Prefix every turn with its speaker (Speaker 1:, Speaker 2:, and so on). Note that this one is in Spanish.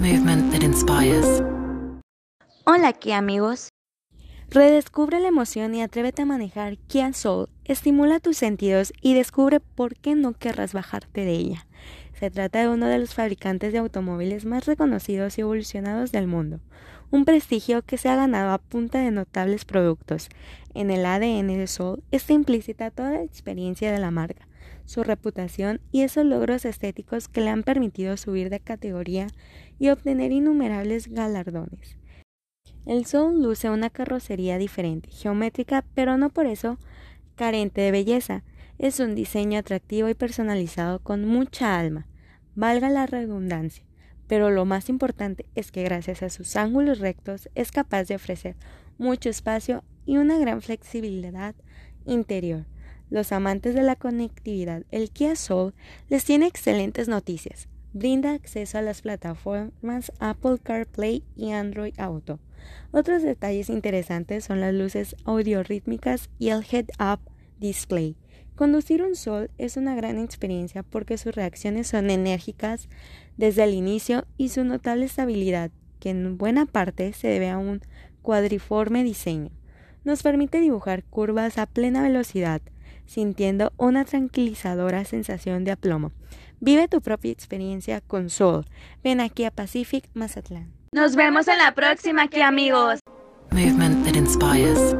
Speaker 1: Movement that inspires.
Speaker 2: Hola aquí amigos. Redescubre la emoción y atrévete a manejar Kia Soul. Estimula tus sentidos y descubre por qué no querrás bajarte de ella. Se trata de uno de los fabricantes de automóviles más reconocidos y evolucionados del mundo, un prestigio que se ha ganado a punta de notables productos. En el ADN de Soul está implícita toda la experiencia de la marca, su reputación y esos logros estéticos que le han permitido subir de categoría y obtener innumerables galardones. El Soul luce una carrocería diferente, geométrica, pero no por eso carente de belleza. Es un diseño atractivo y personalizado con mucha alma, valga la redundancia. Pero lo más importante es que gracias a sus ángulos rectos es capaz de ofrecer mucho espacio y una gran flexibilidad interior. Los amantes de la conectividad, el Kia Soul les tiene excelentes noticias. Brinda acceso a las plataformas Apple CarPlay y Android Auto otros detalles interesantes son las luces audiorítmicas y el head-up display. Conducir un Sol es una gran experiencia porque sus reacciones son enérgicas desde el inicio y su notable estabilidad, que en buena parte se debe a un cuadriforme diseño. Nos permite dibujar curvas a plena velocidad, sintiendo una tranquilizadora sensación de aplomo. Vive tu propia experiencia con Sol. Ven aquí a Pacific Mazatlán.
Speaker 3: Nos vemos en la próxima aquí amigos.
Speaker 1: Movement that inspires.